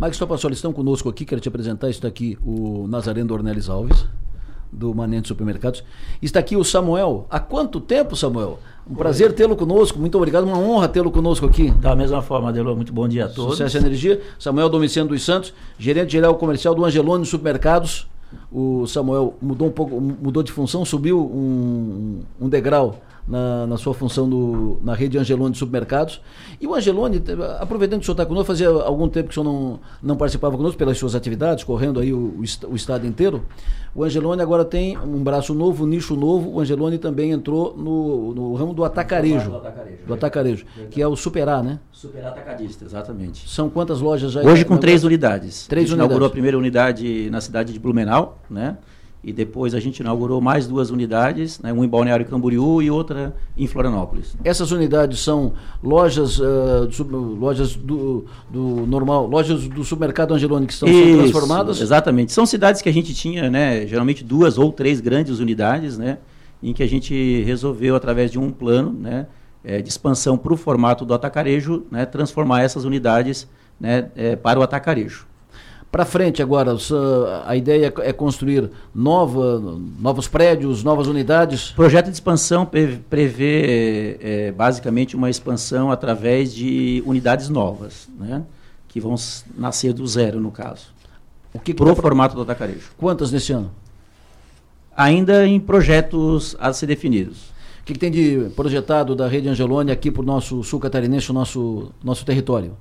Mike Stopassoli, estão conosco aqui, quero te apresentar, está aqui o Nazareno Dornelis Alves, do Manente Supermercados. Está aqui o Samuel. Há quanto tempo, Samuel? Um prazer tê-lo conosco, muito obrigado, uma honra tê-lo conosco aqui. Da mesma forma, Adelô, muito bom dia a todos. Sucesso e Energia. Samuel Domiciano dos Santos, gerente geral comercial do Angelone Supermercados. O Samuel mudou um pouco, mudou de função, subiu um, um degrau na, na sua função no, na rede Angelone de supermercados. E o Angelone, aproveitando que o senhor está conosco, fazia algum tempo que o senhor não, não participava conosco pelas suas atividades, correndo aí o, o, o estado inteiro. O Angelone agora tem um braço novo, um nicho novo. O Angelone também entrou no, no ramo do atacarejo. Do atacarejo, do atacarejo que é o Superar, né? Superar atacadista, exatamente. São quantas lojas já? Hoje com três unidades. Três a gente unidades. inaugurou a primeira unidade na cidade de Blumenau, né? E depois a gente inaugurou mais duas unidades, né? uma em Balneário Camboriú e outra em Florianópolis. Essas unidades são lojas, uh, do, lojas do, do, normal, lojas do supermercado Angelone que estão Isso, transformadas? Exatamente. São cidades que a gente tinha, né? Geralmente duas ou três grandes unidades, né? Em que a gente resolveu, através de um plano, né? É, de expansão para o formato do atacarejo, né? Transformar essas unidades né? É, para o atacarejo. Para frente agora, a ideia é construir nova, novos prédios, novas unidades? O projeto de expansão prevê é, basicamente uma expansão através de unidades novas, né? que vão nascer do zero, no caso. O que, que Pro tá formato do atacarejo. Quantas nesse ano? Ainda em projetos a ser definidos. O que, que tem de projetado da Rede Angelone aqui para o nosso sul catarinense, o nosso, nosso território?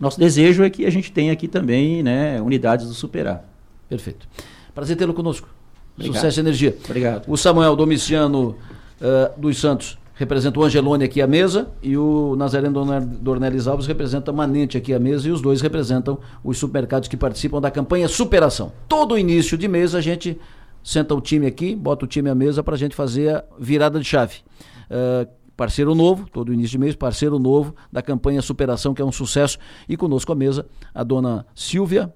Nosso desejo é que a gente tenha aqui também né, unidades do Superar. Perfeito. Prazer tê-lo conosco. Obrigado. Sucesso e energia. Obrigado. O Samuel Domiciano uh, dos Santos representa o Angelone aqui à mesa e o Nazareno Dornelis Alves representa Manente aqui à mesa e os dois representam os supermercados que participam da campanha Superação. Todo início de mês a gente senta o time aqui, bota o time à mesa para a gente fazer a virada de chave. Uh, parceiro novo, todo início de mês, parceiro novo da campanha Superação, que é um sucesso. E conosco à mesa a dona Silvia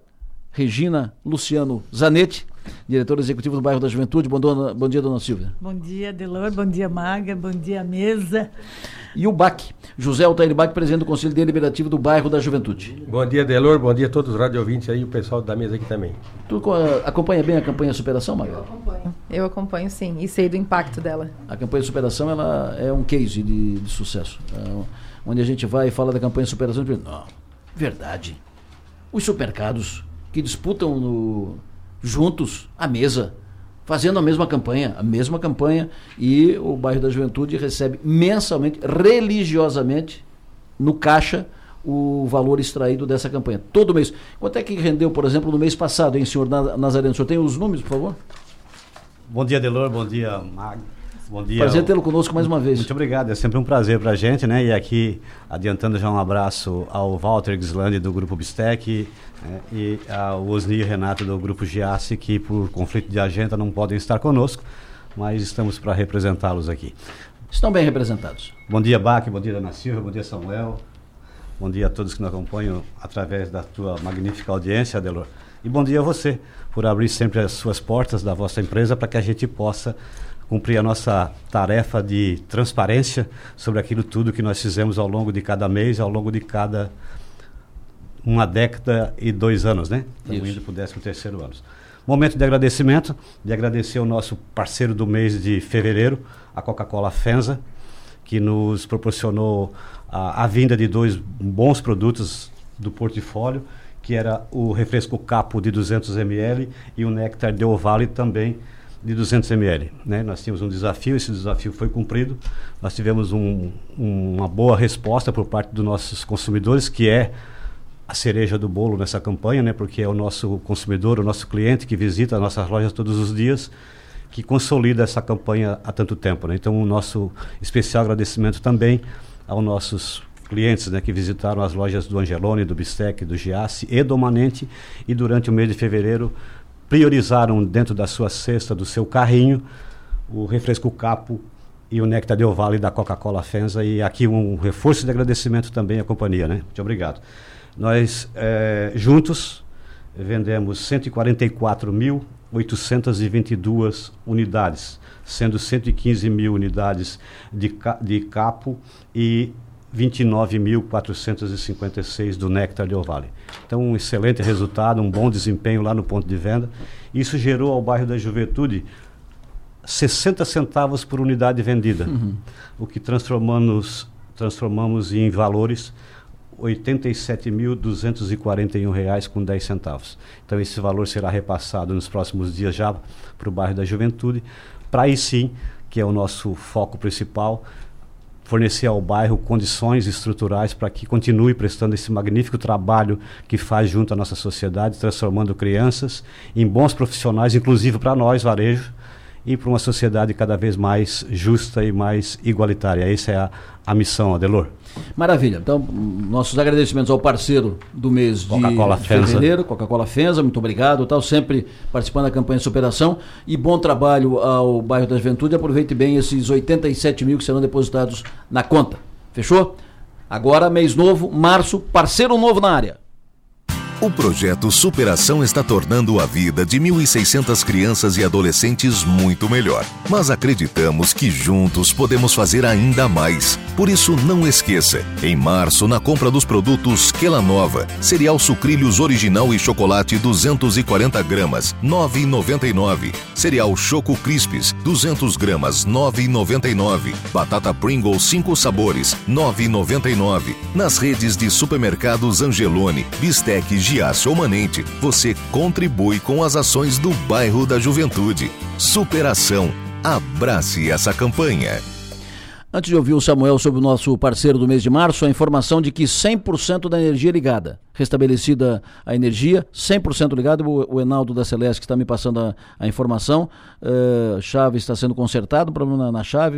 Regina Luciano Zanetti, diretora executiva do bairro da Juventude. Bom, dona, bom dia, dona Silvia. Bom dia, Delor. Bom dia, Maga. Bom dia, mesa. E o BAC, José Altair Bach, presidente do Conselho Deliberativo do bairro da Juventude. Bom dia, Delor. Bom dia a todos os radio ouvintes aí, o pessoal da mesa aqui também. Tu acompanha bem a campanha Superação, Maga? Eu acompanho. Eu acompanho, sim. E sei do impacto dela. A campanha Superação ela é um case de, de sucesso. É, onde a gente vai e fala da campanha Superação e diz, não, verdade. Os supermercados que disputam no, juntos a mesa, fazendo a mesma campanha, a mesma campanha, e o bairro da Juventude recebe mensalmente, religiosamente, no caixa, o valor extraído dessa campanha. Todo mês. Quanto é que rendeu, por exemplo, no mês passado, hein, senhor Nazareno? O senhor tem os números, por favor? Bom dia, Delor. Bom dia, Mag. Bom dia. Prazer tê-lo conosco mais uma vez. Muito obrigado, é sempre um prazer para a gente, né? E aqui, adiantando já um abraço ao Walter Gislandi do Grupo Bistec né? e ao Osni Renato do Grupo Giassi, que por conflito de agenda não podem estar conosco, mas estamos para representá-los aqui. Estão bem representados. Bom dia, Bac, bom dia, Ana Silva, bom dia, Samuel. Bom dia a todos que nos acompanham através da tua magnífica audiência, Adelor. E bom dia a você, por abrir sempre as suas portas da vossa empresa para que a gente possa cumprir a nossa tarefa de transparência sobre aquilo tudo que nós fizemos ao longo de cada mês, ao longo de cada uma década e dois anos, né? Estamos indo para o décimo terceiro ano. Momento de agradecimento, de agradecer ao nosso parceiro do mês de fevereiro, a Coca-Cola Fenza, que nos proporcionou a, a vinda de dois bons produtos do portfólio, que era o refresco capo de 200 ml e o néctar de Ovale também de 200 ml. Né? Nós tínhamos um desafio, esse desafio foi cumprido. Nós tivemos um, um, uma boa resposta por parte dos nossos consumidores, que é a cereja do bolo nessa campanha, né? porque é o nosso consumidor, o nosso cliente que visita as nossas lojas todos os dias, que consolida essa campanha há tanto tempo. Né? Então, o nosso especial agradecimento também aos nossos clientes né, que visitaram as lojas do Angelone, do Bistec, do Giassi e do Manente e durante o mês de fevereiro priorizaram dentro da sua cesta, do seu carrinho, o refresco capo e o néctar de Vale da Coca-Cola Fenza e aqui um reforço de agradecimento também à companhia, né? Muito obrigado. Nós é, juntos vendemos 144.822 unidades, sendo 115 mil unidades de, de capo e 29.456 do Nectar Del Vale. Então, um excelente resultado, um bom desempenho lá no ponto de venda. Isso gerou ao bairro da Juventude 60 centavos por unidade vendida, Uhum. o que transformamos, transformamos em valores 87.241 reais com 10 centavos. Então esse valor será repassado nos próximos dias já para o bairro da Juventude, para aí sim, que é o nosso foco principal, fornecer ao bairro condições estruturais para que continue prestando esse magnífico trabalho que faz junto à nossa sociedade, transformando crianças em bons profissionais, inclusive para nós, varejo, e para uma sociedade cada vez mais justa e mais igualitária. Essa é a, a missão, Adelor. Maravilha. Então, nossos agradecimentos ao parceiro do mês de Coca-Cola Fenza. fevereiro, Coca-Cola Fenza, muito obrigado, tal, sempre participando da campanha de superação e bom trabalho ao bairro da Juventude. Aproveite bem esses 87 mil que serão depositados na conta. Fechou? Agora, mês novo, março, parceiro novo na área. O projeto Superação está tornando a vida de 1.600 crianças e adolescentes muito melhor. Mas acreditamos que juntos podemos fazer ainda mais. Por isso, não esqueça: em março, na compra dos produtos Quela Nova, cereal sucrilhos original e chocolate 240 gramas, 9,99. Cereal Choco Crispes, 200 gramas, 9,99. Batata Pringles 5 sabores, 9,99. Nas redes de supermercados Angelone, Bistec, Giasse ou Manente, você contribui com as ações do bairro da Juventude. Superação. Abrace essa campanha. Antes de ouvir o Samuel sobre o nosso parceiro do mês de março, a informação de que 100% da energia é ligada. Restabelecida a energia, 100% ligada. O, Enaldo da Celeste está me passando a, a informação. Uh, chave está sendo consertada, um problema na, na chave,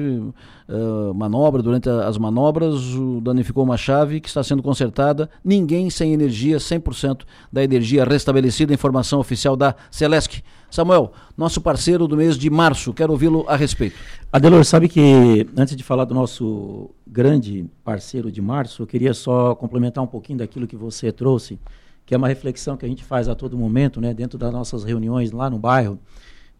uh, manobra, durante a, as manobras, o, danificou uma chave que está sendo consertada. Ninguém sem energia, 100% da energia restabelecida. Informação oficial da Celeste. Samuel, nosso parceiro do mês de março, quero ouvi-lo a respeito. Adelor, sabe que antes de falar do nosso grande parceiro de março, eu queria só complementar um pouquinho daquilo que você trouxe, que é uma reflexão que a gente faz a todo momento, né, dentro das nossas reuniões lá no bairro,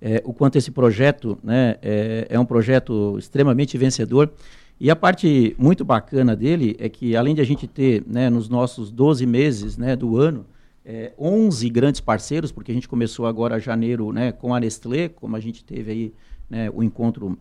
é, o quanto esse projeto né, é, é um projeto extremamente vencedor. E a parte muito bacana dele é que, além de a gente ter, né, nos nossos 12 meses né, do ano, é, 11 grandes parceiros, porque a gente começou agora janeiro né, com a Nestlé, como a gente teve aí né, o encontro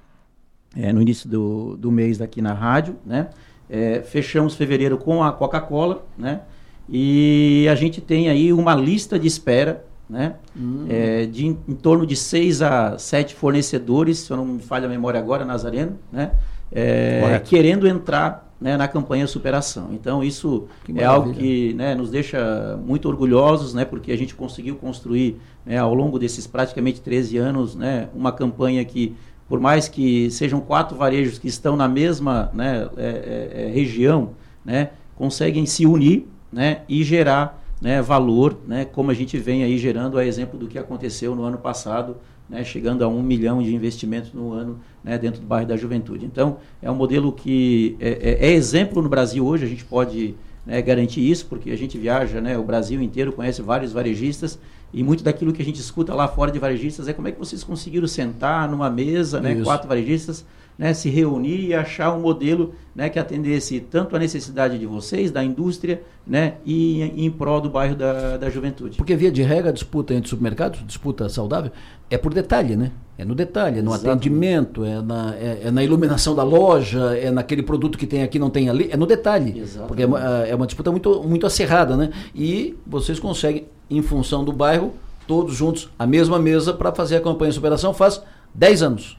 é, no início do, do mês aqui na rádio, né? É, fechamos fevereiro com a Coca-Cola, né? E a gente tem aí uma lista de espera, né? Hum. É, de em, em, torno de seis a sete fornecedores, se eu não me falha a memória agora, Nazareno, né? É, querendo entrar né, na campanha Superação. Então, isso é algo que né, nos deixa muito orgulhosos, né, porque a gente conseguiu construir, né, ao longo desses praticamente 13 anos, né, uma campanha que, por mais que sejam quatro varejos que estão na mesma né, é, é, região, né, conseguem se unir né, e gerar né, valor, né, como a gente vem aí gerando, a exemplo do que aconteceu no ano passado, né, chegando a um milhão de investimentos no ano né, dentro do bairro da Juventude. Então, é um modelo que é, é, é exemplo no Brasil hoje, a gente pode né, garantir isso, porque a gente viaja né, o Brasil inteiro, conhece vários varejistas, e muito daquilo que a gente escuta lá fora de varejistas é como é que vocês conseguiram sentar numa mesa, né, quatro varejistas, né, se reunir e achar um modelo né, que atendesse tanto a necessidade de vocês, da indústria, né, e em, em prol do bairro da, da juventude. Porque via de regra a disputa entre supermercados, disputa saudável, é por detalhe, né? É no detalhe, é no atendimento, é na, é, é, na iluminação da loja, é naquele produto que tem aqui não tem ali, é no detalhe. Porque é uma, é uma disputa muito, muito acirrada, né? E vocês conseguem, em função do bairro, todos juntos, a mesma mesa para fazer a campanha de superação faz 10 anos.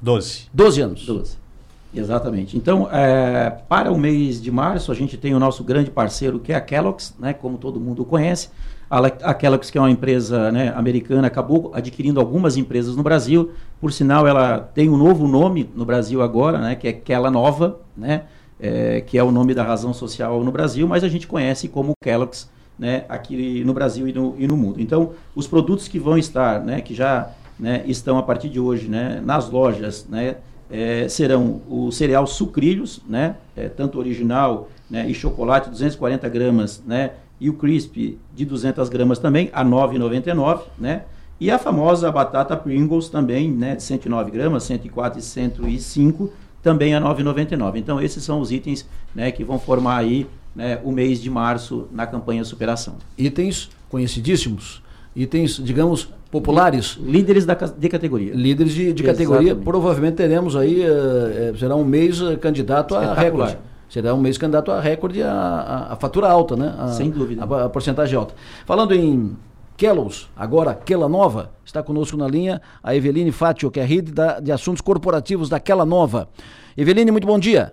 12. 12 anos. 12. Exatamente. Então, é, para o mês de março, a gente tem o nosso grande parceiro, que é a Kellogg's, né, como todo mundo conhece. A, a Kellogg's, que é uma empresa né, americana, acabou adquirindo algumas empresas no Brasil. Por sinal, ela tem um novo nome no Brasil agora, né, que é Kella Nova, né, é, que é o nome da razão social no Brasil, mas a gente conhece como Kellogg's né, aqui no Brasil e no, e no mundo. Então, os produtos que vão estar, né, que já né, estão a partir de hoje né, nas lojas, né, é, serão o cereal sucrilhos, né, é, tanto original né, e chocolate 240 gramas, né, e o crisp de 200 gramas também a 9,99, né, e a famosa batata Pringles também, né, de 109 gramas, 104 e 105, também a 9,99. Então esses são os itens né, que vão formar aí né, o mês de março na campanha Superação. Itens conhecidíssimos, itens, digamos, populares. Líderes da, de categoria. Líderes de, de categoria. Provavelmente teremos aí, uh, será um mês uh, candidato a recorde. Será um mês candidato a recorde, a, a, a fatura alta, né? A, Sem dúvida. A, a porcentagem alta. Falando em Kellos, agora Quela Nova, está conosco na linha a Eveline Fátio, que é rede da, de assuntos corporativos da Quela Nova. Eveline, muito bom dia.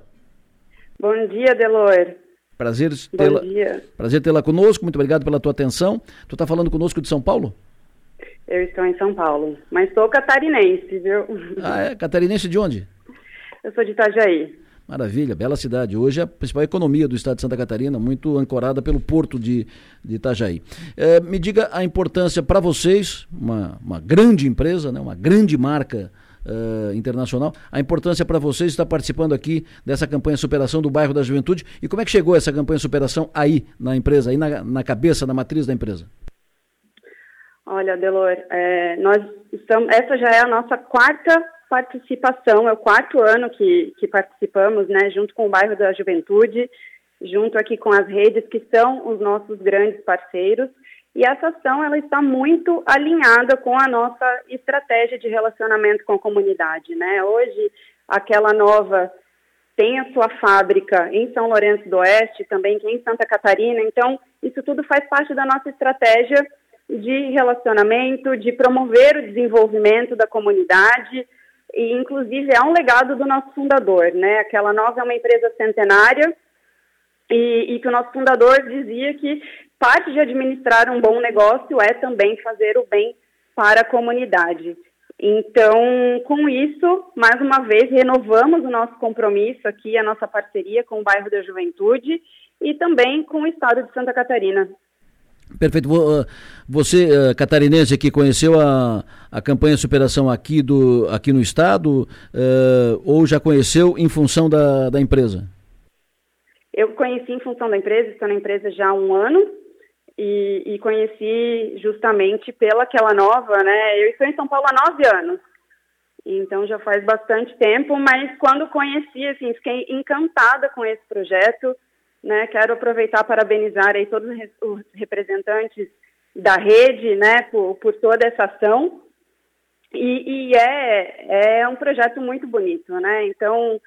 Bom dia, Delor. Prazer tê-la. Prazer tê-la conosco. Muito obrigado pela tua atenção. Tu está falando conosco de São Paulo? Eu estou em São Paulo, mas sou catarinense, viu? Ah, é? Catarinense de onde? Eu sou de Itajaí. Maravilha, bela cidade. Hoje é a principal economia do estado de Santa Catarina, muito ancorada pelo porto de, de Itajaí. É, me diga a importância para vocês, uma, uma grande empresa, né, uma grande marca uh, internacional, a importância para vocês estar participando aqui dessa campanha Superação do Bairro da Juventude. E como é que chegou essa campanha Superação aí na empresa, aí na, na cabeça, na matriz da empresa? Olha, Delor, é, nós estamos, essa já é a nossa quarta participação, é o quarto ano que, que participamos, né, junto com o bairro da Juventude, junto aqui com as redes que são os nossos grandes parceiros. E essa ação ela está muito alinhada com a nossa estratégia de relacionamento com a comunidade, né? Hoje, aquela nova tem a sua fábrica em São Lourenço do Oeste, também em Santa Catarina. Então, isso tudo faz parte da nossa estratégia de relacionamento, de promover o desenvolvimento da comunidade, e inclusive é um legado do nosso fundador, né? Aquela nova é uma empresa centenária e, e, que o nosso fundador dizia que parte de administrar um bom negócio é também fazer o bem para a comunidade. Então, com isso, mais uma vez, renovamos o nosso compromisso aqui, a nossa parceria com o bairro da Juventude e também com o estado de Santa Catarina. Perfeito. Ah, você, ah, catarinense, que conheceu a, a campanha Superação aqui, do, aqui no Estado uh, ou já conheceu em função da, da empresa? Eu conheci em função da empresa, estou na empresa já há um ano e, e conheci justamente pela aquela nova, né? Eu estou em São Paulo há nove anos, então já faz bastante tempo, mas quando conheci, assim, fiquei encantada com esse projeto, né? Quero aproveitar para parabenizar aí todos os representantes da rede, né, por, por toda essa ação. E, e, é, é um projeto muito bonito, né? Então,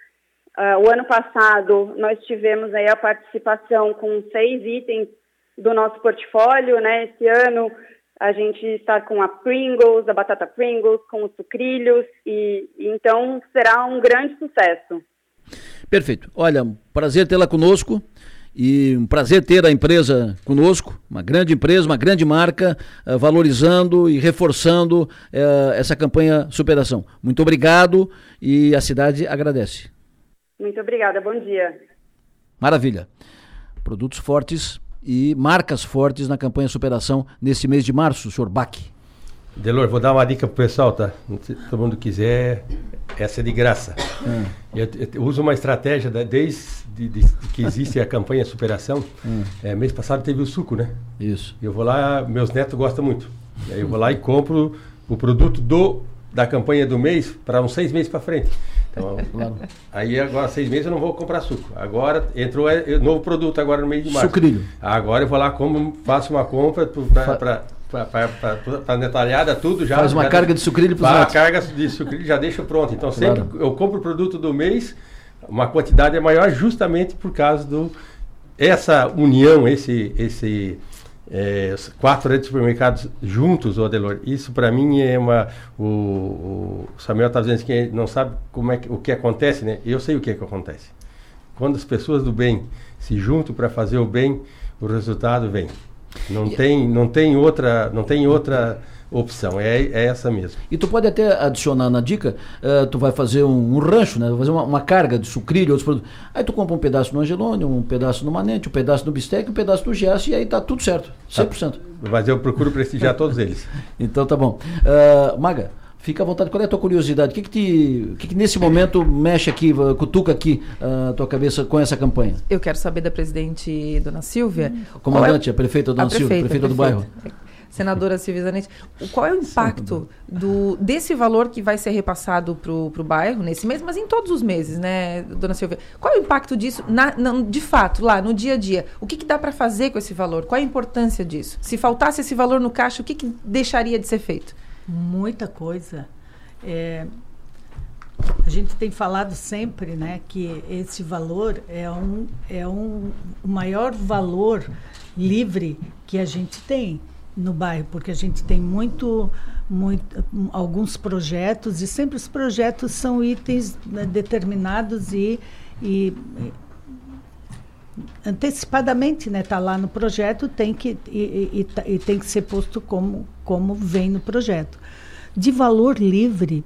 uh, o ano passado nós tivemos aí a participação com seis itens do nosso portfólio, né? Esse ano a gente está com a Pringles, a batata Pringles, com os sucrilhos e, então será um grande sucesso. Perfeito. Olha, prazer tê-la conosco. E um prazer ter a empresa conosco, uma grande empresa, uma grande marca, uh, valorizando e reforçando uh, essa campanha Superação. Muito obrigado e a cidade agradece. Muito obrigada, bom dia. Maravilha. Produtos fortes e marcas fortes na campanha Superação nesse mês de março, senhor Bach. Delor, vou dar uma dica pro pessoal, tá? Se todo mundo quiser, essa é de graça. Hum. Eu, eu, uso uma estratégia da, desde de, de, que existe a campanha Superação. Hum. É, mês passado teve o suco, né? Isso. Eu vou lá, meus netos gostam muito. Aí eu vou lá e compro o produto do da campanha do mês para uns seis meses para frente. Então, claro. aí agora seis meses eu não vou comprar suco. Agora entrou é, é, novo produto agora no mês de março. Sucrilho. Agora eu vou lá como faço uma compra para para detalhada tudo já. Faz uma já carga de sucrilho para A carga de sucrilho já deixo pronto. Então sempre claro. eu compro o produto do mês, uma quantidade é maior justamente por causa do essa união, esse esse é, quatro redes de supermercados juntos, Adelor, isso para mim é uma. O, o Samuel está dizendo que não sabe como é que, o que acontece, né? Eu sei o que, é que acontece. Quando as pessoas do bem se juntam para fazer o bem, o resultado vem. Não tem, não tem outra, não tem outra opção, é, é essa mesmo. E tu pode até adicionar na dica, uh, tu vai fazer um, um rancho, né? Vai fazer uma, uma, carga de sucrilho, outros produtos. Aí tu compra um pedaço no Angelone, um pedaço no Manente, um pedaço no Bistec, um pedaço no Giasse e aí tá tudo certo, 100%. Tá. Mas eu procuro prestigiar todos eles. Então tá bom. Uh, Maga, Fica à vontade. Qual é a tua curiosidade? O que, que, te, o que, que nesse momento mexe aqui, cutuca aqui a tua cabeça com essa campanha? Eu quero saber da presidente Dona Silvia. Hum. Comandante, é, a prefeita Dona a Silvia, prefeita, prefeita, do bairro. Senadora Silvia Zanetti, qual é o impacto do, desse valor que vai ser repassado para o bairro nesse mês, mas em todos os meses, né, dona Silvia? Qual é o impacto disso, na, na, de fato, lá no dia a dia? O que, que dá para fazer com esse valor? Qual é a importância disso? Se faltasse esse valor no caixa, o que, que deixaria de ser feito? Muita coisa. É, a gente tem falado sempre né, que esse valor é, um, é um, o maior valor livre que a gente tem no bairro, porque a gente tem muito, muito alguns projetos e sempre os projetos são itens né, determinados e, e antecipadamente né tá lá no projeto tem que e, e, e, tem que ser posto como como vem no projeto. De valor livre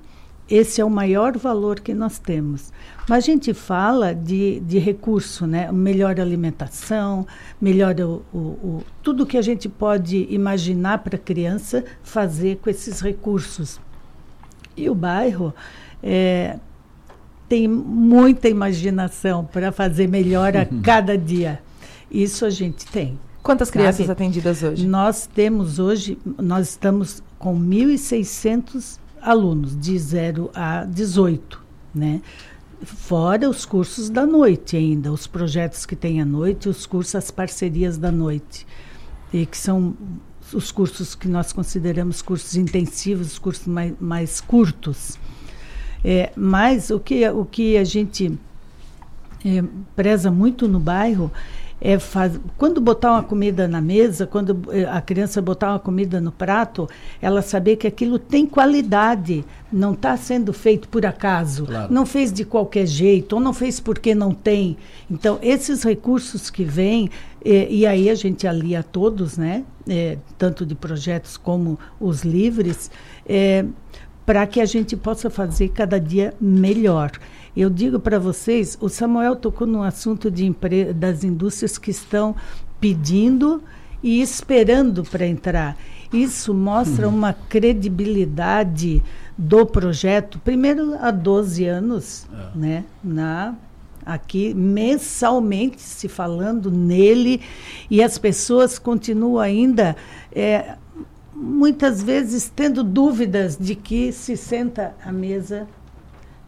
esse é o maior valor que nós temos. Mas a gente fala de, de recurso, né? melhor alimentação, melhor o, o, o tudo que a gente pode imaginar para a criança fazer com esses recursos. E o bairro é, tem muita imaginação para fazer melhor a cada dia. Isso a gente tem. Quantas crianças sabe? atendidas hoje? Nós temos hoje, nós estamos com 1.600 alunos de 0 a 18, né? Fora os cursos da noite ainda, os projetos que tem à noite, os cursos, as parcerias da noite, e que são os cursos que nós consideramos cursos intensivos, os cursos mais, mais curtos. É, mas o que, o que a gente é, preza muito no bairro é faz... quando botar uma comida na mesa, quando eh, a criança botar uma comida no prato, ela saber que aquilo tem qualidade, não está sendo feito por acaso, claro. não fez de qualquer jeito, ou não fez porque não tem. Então, esses recursos que vêm, eh, e aí a gente alia todos, né? Eh, tanto de projetos como os livres, para que a gente possa fazer cada dia melhor. Eu digo para vocês, o Samuel tocou no assunto de das indústrias que estão pedindo e esperando para entrar. Isso mostra uhum. uma credibilidade do projeto, primeiro há 12 anos, é. né, na aqui mensalmente se falando nele e as pessoas continuam ainda é, muitas vezes tendo dúvidas de que se senta à mesa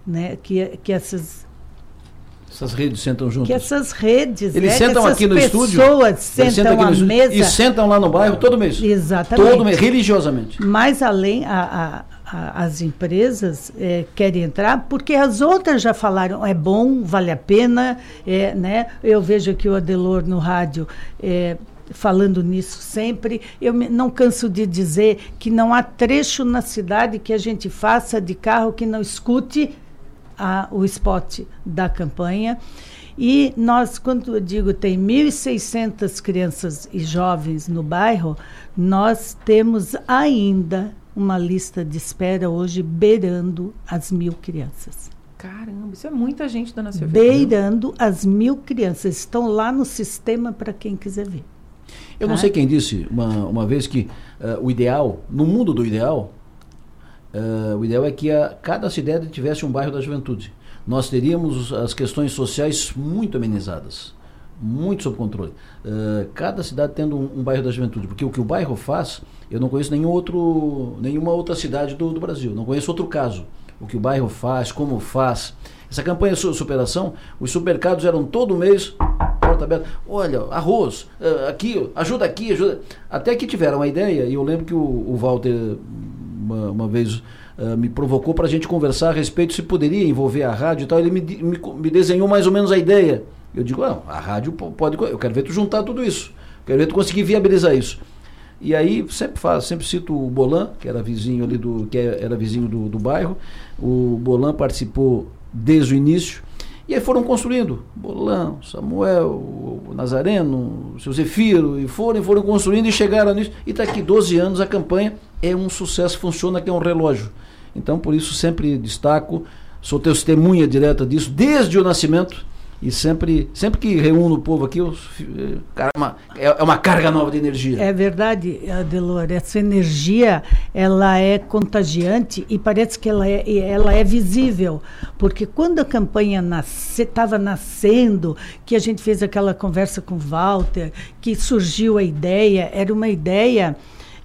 né? Que, que essas essas redes sentam juntas. Que essas redes, eles né? sentam aqui no estúdio. pessoas sentam à mesa e sentam lá no bairro todo mês. Exatamente. Todo mês, religiosamente. Mas além a, a, a, as empresas é, querem entrar porque as outras já falaram é bom, vale a pena, é, né? Eu vejo aqui o Adelor no rádio. É, falando nisso sempre. Eu não canso de dizer que não há trecho na cidade que a gente faça de carro que não escute a, o spot da campanha. E nós, quando eu digo tem 1.600 crianças e jovens no bairro, nós temos ainda uma lista de espera hoje beirando as mil crianças. Caramba, isso é muita gente, dona Silvia. Beirando as mil crianças. Estão lá no sistema para quem quiser ver. Eu não tá? sei quem disse uma, uma vez que uh, o ideal, no mundo do ideal, Uh, o ideal é que a, cada cidade tivesse um bairro da juventude. Nós teríamos as questões sociais muito amenizadas, muito sob controle. Uh, cada cidade tendo um, um, bairro da juventude, porque o que o bairro faz, eu não conheço nenhum outro, nenhuma outra cidade do, do Brasil, não conheço outro caso. O que o bairro faz, como faz. Essa campanha de superação, os supermercados eram todo mês porta aberta. Olha, arroz, uh, aqui, ajuda aqui, ajuda. Até que tiveram a ideia, e eu lembro que o, o Walter uma, uma vez uh, me provocou para a gente conversar a respeito se poderia envolver a rádio e tal. Ele me, me, me desenhou mais ou menos a ideia. Eu digo, ah, a rádio pode. Eu quero ver tu juntar tudo isso. Quero ver tu conseguir viabilizar isso. E aí sempre faz, sempre cito o Bolan, que era vizinho ali do, que era vizinho do, do bairro. O Bolan participou desde o início. E aí foram construindo, Bolão, Samuel, Nazareno, seu Zefiro, e foram, foram construindo e chegaram nisso. E está aqui 12 anos, a campanha é um sucesso, funciona que é um relógio. Então, por isso, sempre destaco, sou testemunha direta disso, desde o nascimento e sempre, sempre que reúno o povo aqui, eu, é, é uma carga nova de energia. É verdade, Adelor. Essa energia ela é contagiante e parece que ela é, ela é visível. Porque quando a campanha estava nasce, nascendo, que a gente fez aquela conversa com o Walter, que surgiu a ideia, era uma ideia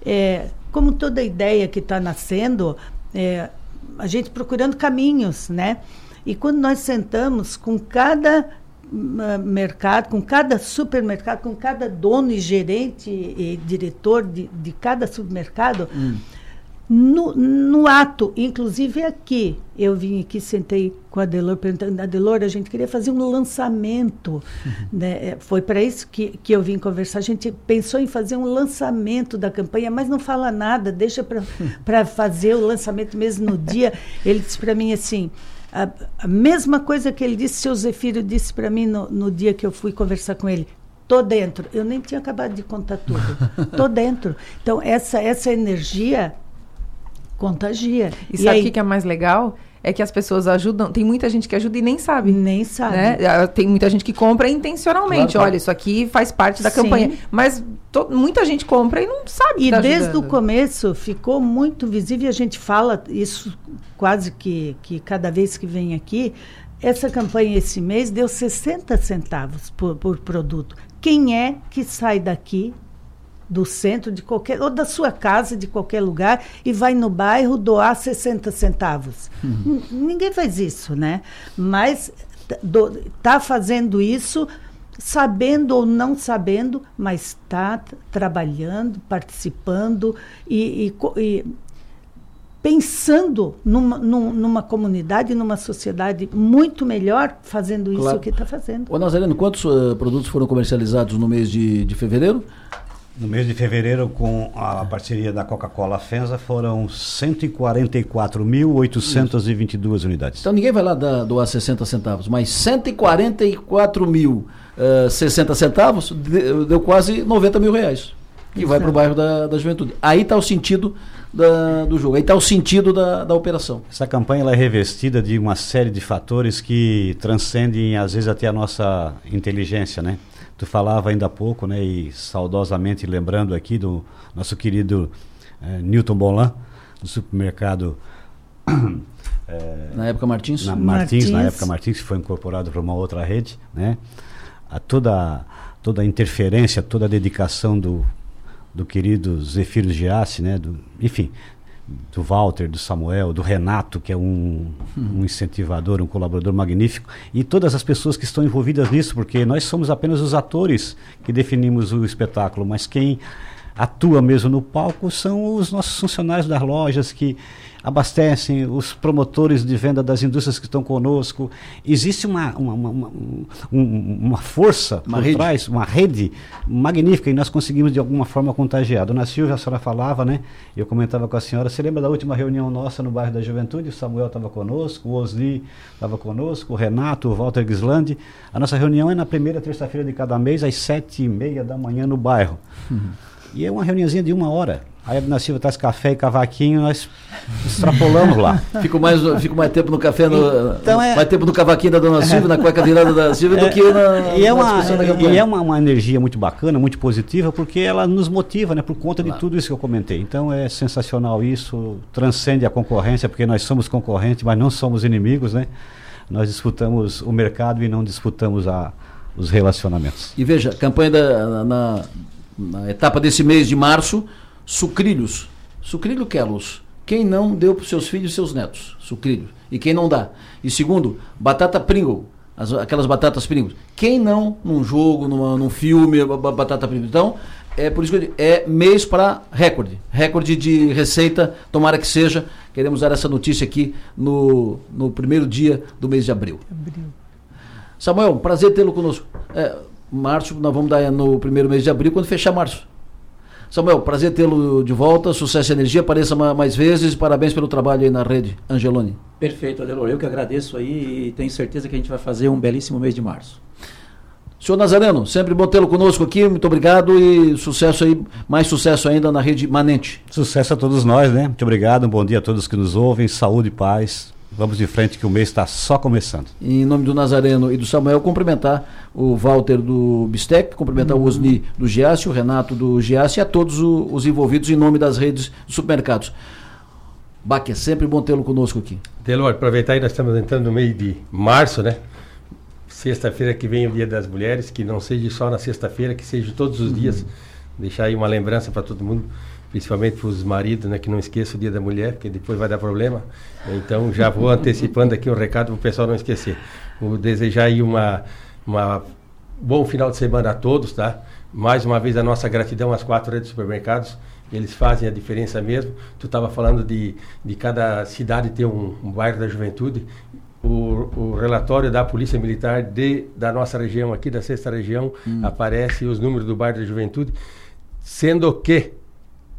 é, como toda ideia que está nascendo, é, a gente procurando caminhos, né? E quando nós sentamos com cada uh, mercado, com cada supermercado, com cada dono e gerente e diretor de, de cada supermercado, hum. No, no, ato, inclusive aqui, eu vim aqui, sentei com a Delor, perguntando, a Delor, a gente queria fazer um lançamento. Né? É, foi para isso que, que eu vim conversar. A gente pensou em fazer um lançamento da campanha, mas não fala nada, deixa para fazer o lançamento mesmo no dia. Ele disse para mim assim, a, a, mesma coisa que ele disse, seu Zefiro disse para mim no, no dia que eu fui conversar com ele. Tô dentro. Eu nem tinha acabado de contar tudo. Tô dentro. Então, essa, essa energia contagia. E, e sabe o que é mais legal? é que as pessoas ajudam. Tem muita gente que ajuda e nem sabe. Nem sabe. Né? Ah, tem muita gente que compra intencionalmente. Claro, Olha, isso aqui faz parte da Sim. campanha. Mas to, muita gente compra e não sabe. E tá desde o começo ficou muito visível e a gente fala isso quase que, que cada vez que vem aqui. Essa campanha esse mês deu 60 centavos por, por produto. Quem é que sai daqui do centro de qualquer ou da sua casa de qualquer lugar e vai no bairro doar 60 centavos. Uhum. Ninguém faz isso, né? Mas está fazendo isso sabendo ou não sabendo, mas está trabalhando, participando e, e, e pensando numa, numa, comunidade, numa sociedade muito melhor, fazendo isso claro. que está fazendo. Ô Nazareno, quantos uh, produtos foram comercializados no mês de, de fevereiro? No mês de fevereiro, com a parceria da Coca-Cola Fenza, foram 144.822 unidades. Então ninguém vai lá dar, doar 60 centavos, mas 144 mil uh, 60 centavos deu, quase 90 mil reais. Que vai para o bairro da, da juventude. Aí está o sentido da, do jogo, aí está o sentido da, da operação. Essa campanha ela é revestida de uma série de fatores que transcendem, às vezes, até a nossa inteligência, né? Tu falava ainda há pouco, né, e saudosamente lembrando aqui do nosso querido é, Newton Bolan, do supermercado. É, na época Martins? Na, Martins, Martins, na época Martins, que foi incorporado para uma outra rede, né? A toda, toda a interferência, toda a dedicação do, do querido Zefiro Giassi, né? Do, enfim, do Walter, do Samuel, do Renato, que é um, um, incentivador, um colaborador magnífico, e todas as pessoas que estão envolvidas nisso, porque nós somos apenas os atores que definimos o espetáculo, mas quem atua mesmo no palco são os nossos funcionários das lojas que abastecem, os promotores de venda das indústrias que estão conosco. Existe uma, uma, uma, uma força uma por rede. trás, uma rede magnífica e nós conseguimos de alguma forma contagiar. Dona Silvia, a senhora falava, né? Eu comentava com a senhora, você lembra da última reunião nossa no bairro da Juventude? O Samuel estava conosco, o Osli estava conosco, o Renato, o Walter Gislandi. A nossa reunião é na primeira terça-feira de cada mês, às sete e meia da manhã no bairro. Uhum. E é uma reuniãozinha de uma hora. Aí a Dona Silva traz café e cavaquinho, nós extrapolamos lá. fico, mais, fico mais tempo no café, no, então é, mais tempo no cavaquinho da Dona Silva, na cueca virada da Silva, é, do que na, e é uma, E é uma, uma, energia muito bacana, muito positiva, porque ela nos motiva, né, por conta claro. de tudo isso que eu comentei. Então é sensacional isso, transcende a concorrência, porque nós somos concorrentes, mas não somos inimigos, né? Nós disputamos o mercado e não disputamos a, os relacionamentos. E veja, campanha da, na, na etapa desse mês de março, sucrilhos. Sucrilho quelos. Quem não deu para os seus filhos e seus netos? Sucrilho. E quem não dá? E segundo, batata Pringle. As, aquelas batatas Pringles. Quem não, num jogo, numa, num filme, batata Pringles. Então, é por isso que eu digo, é mês para recorde. Recorde de receita, tomara que seja. Queremos dar essa notícia aqui no, no primeiro dia do mês de abril. abril. Samuel, prazer tê-lo conosco. É, março, nós vamos dar no primeiro mês de abril, quando fechar março. Samuel, prazer tê-lo de volta, sucesso e energia, apareça mais vezes, parabéns pelo trabalho aí na rede, Angeloni. Perfeito, Adelor, eu que agradeço aí e tenho certeza que a gente vai fazer um belíssimo mês de março. Senhor Nazareno, sempre bom tê-lo conosco aqui, muito obrigado e sucesso aí, mais sucesso ainda na rede Manente. Sucesso a todos nós, né? Muito obrigado, um bom dia a todos que nos ouvem, saúde e paz. Vamos de frente que o mês está só começando. Em nome do Nazareno e do Samuel, cumprimentar o Walter do Bistec, cumprimentar uhum. o Osni do Giasse, o Renato do Giasse e a todos o, os envolvidos em nome das redes de supermercados. Baque, é sempre bom tê-lo conosco aqui. Delor, aproveitar aí, nós estamos entrando no mês de março, né? Sexta-feira que vem o Dia das Mulheres, que não seja só na sexta-feira, que seja todos os uhum. dias. Deixar aí uma lembrança para todo mundo principalmente para os maridos, né, que não esqueçam o Dia da Mulher, que depois vai dar problema. Então já vou antecipando aqui um recado para o pessoal não esquecer. Vou desejar aí uma, uma bom final de semana a todos, tá? Mais uma vez a nossa gratidão às quatro redes de supermercados. Eles fazem a diferença mesmo. Tu estava falando de, de cada cidade ter um, um bairro da juventude. O, o, relatório da Polícia Militar de, da nossa região aqui, da sexta região, hum. aparece os números do bairro da juventude, sendo que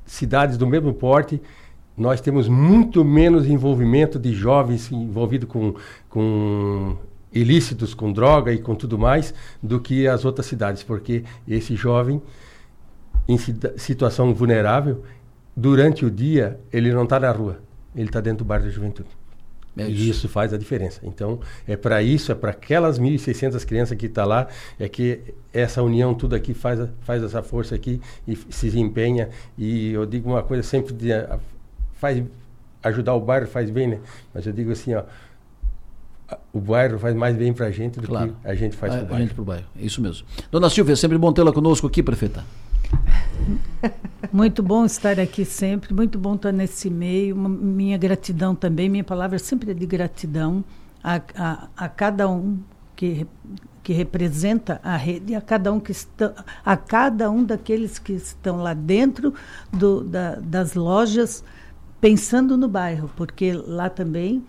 cidades do mesmo porte, nós temos muito menos envolvimento de jovens envolvidos com, com ilícitos, com droga e com tudo mais, do que as outras cidades, porque esse jovem em situação vulnerável, durante o dia, ele não está na rua, ele está dentro do bar da juventude. É isso. E isso faz a diferença. Então, é para isso, é para aquelas 1.600 crianças que estão tá lá, é que essa união, tudo aqui faz, faz essa força aqui e se empenha. E eu digo uma coisa sempre, de, faz, ajudar o bairro faz bem, né? Mas eu digo assim, ó, o bairro faz mais bem para a gente do claro. que a gente faz para o bairro. A gente para o bairro, é isso mesmo. Dona Silvia, sempre bom tê-la conosco aqui, prefeita. Muito bom estar aqui sempre, muito bom estar nesse meio. Minha gratidão também, minha palavra sempre é de gratidão a, a, a cada um que, que representa a rede, a cada um que está, a cada um daqueles que estão lá dentro do, da, das lojas, pensando no bairro, porque lá também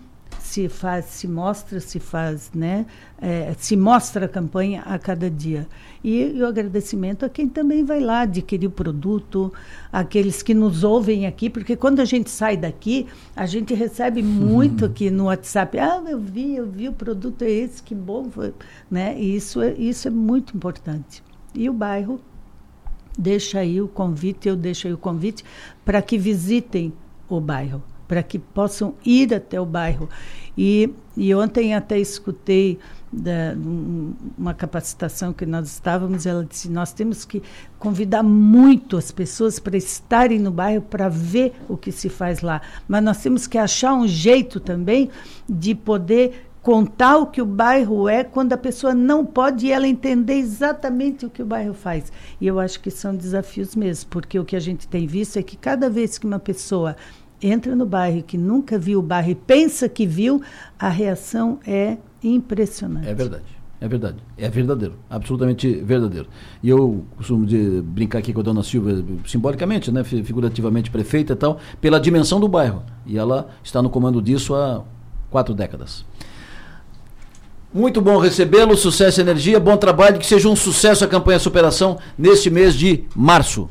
se faz, se mostra, se faz, né? É, se mostra a campanha a cada dia. E, e, o agradecimento a quem também vai lá adquirir o produto, aqueles que nos ouvem aqui, porque quando a gente sai daqui, a gente recebe muito uhum. aqui no WhatsApp. Ah, eu vi, eu vi o produto é esse, que bom, foi, né? E isso é, isso é muito importante. E o bairro deixa aí o convite, eu deixo aí o convite para que visitem o bairro para que possam ir até o bairro. E, e ontem até escutei da, uma capacitação que nós estávamos, ela disse: nós temos que convidar muito as pessoas para estarem no bairro para ver o que se faz lá. Mas nós temos que achar um jeito também de poder contar o que o bairro é quando a pessoa não pode e ela entender exatamente o que o bairro faz. E eu acho que são desafios mesmo, porque o que a gente tem visto é que cada vez que uma pessoa entra no bairro que nunca viu o bairro e pensa que viu, a reação é impressionante. É verdade. É verdade. É verdadeiro. Absolutamente verdadeiro. E eu costumo de brincar aqui com a dona Silvia, simbolicamente, né, figurativamente prefeita e tal, pela dimensão do bairro. E ela está no comando disso há quatro décadas. Muito bom recebê-lo, sucesso e energia, bom trabalho, que seja um sucesso a campanha Superação neste mês de março.